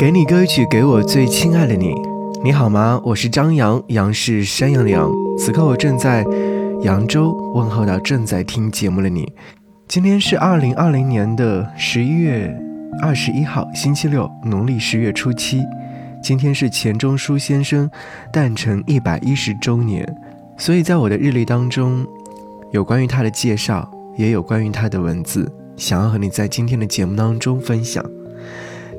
给你歌曲，给我最亲爱的你。你好吗？我是张扬，杨是山羊的羊。此刻我正在扬州，问候到正在听节目的你。今天是二零二零年的十一月二十一号，星期六，农历十月初七。今天是钱钟书先生诞辰一百一十周年，所以在我的日历当中，有关于他的介绍，也有关于他的文字，想要和你在今天的节目当中分享。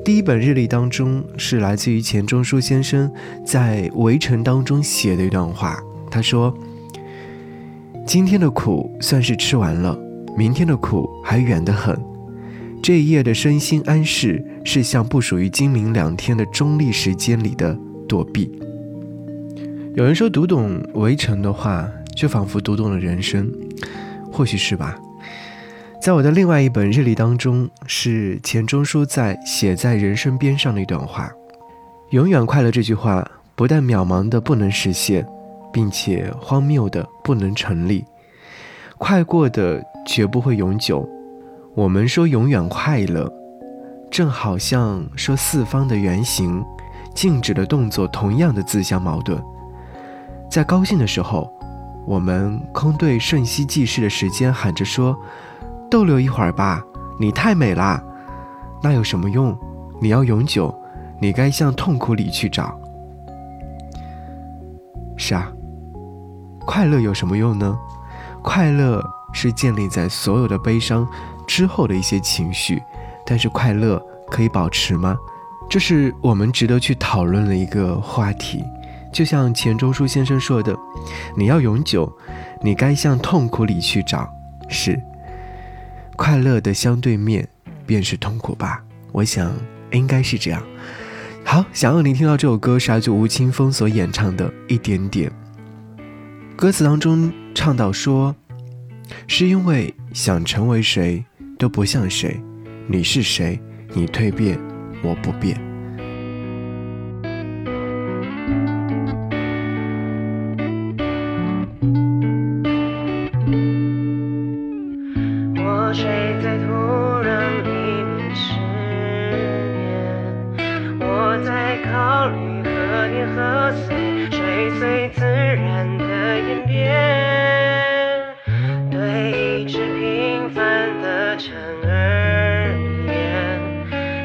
第一本日历当中是来自于钱钟书先生在《围城》当中写的一段话，他说：“今天的苦算是吃完了。”明天的苦还远得很，这一夜的身心安适是像不属于今明两天的中立时间里的躲避。有人说读懂《围城》的话，就仿佛读懂了人生，或许是吧。在我的另外一本日历当中，是钱钟书在写在人生边上的一段话：“永远快乐。”这句话不但渺茫的不能实现，并且荒谬的不能成立。快过的绝不会永久。我们说永远快乐，正好像说四方的圆形、静止的动作同样的自相矛盾。在高兴的时候，我们空对瞬息即逝的时间喊着说：“逗留一会儿吧，你太美啦。”那有什么用？你要永久，你该向痛苦里去找。是啊，快乐有什么用呢？快乐是建立在所有的悲伤之后的一些情绪，但是快乐可以保持吗？这是我们值得去讨论的一个话题。就像钱钟书先生说的：“你要永久，你该向痛苦里去找。”是，快乐的相对面便是痛苦吧？我想应该是这样。好，想要你听到这首歌是来自吴青峰所演唱的《一点点》。歌词当中唱到说：“是因为想成为谁都不像谁，你是谁？你蜕变，我不变。”凡的蝉而言，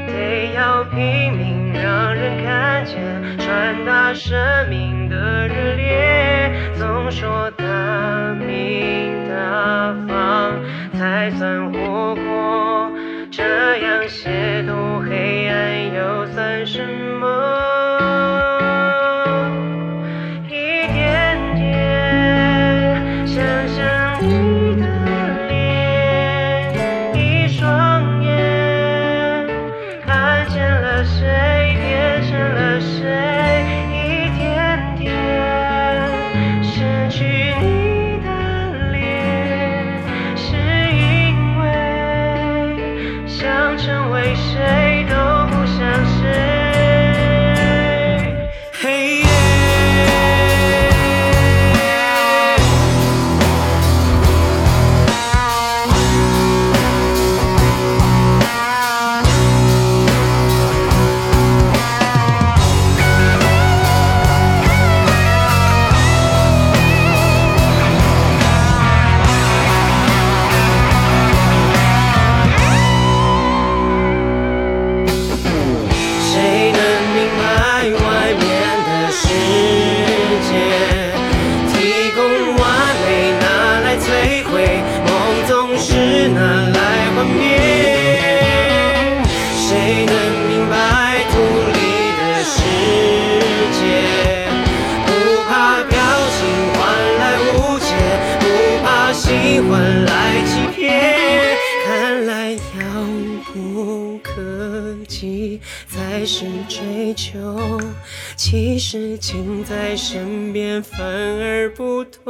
得要拼命让人看见，传达生命的热烈。总说己才是追求，其实近在身边反而不同。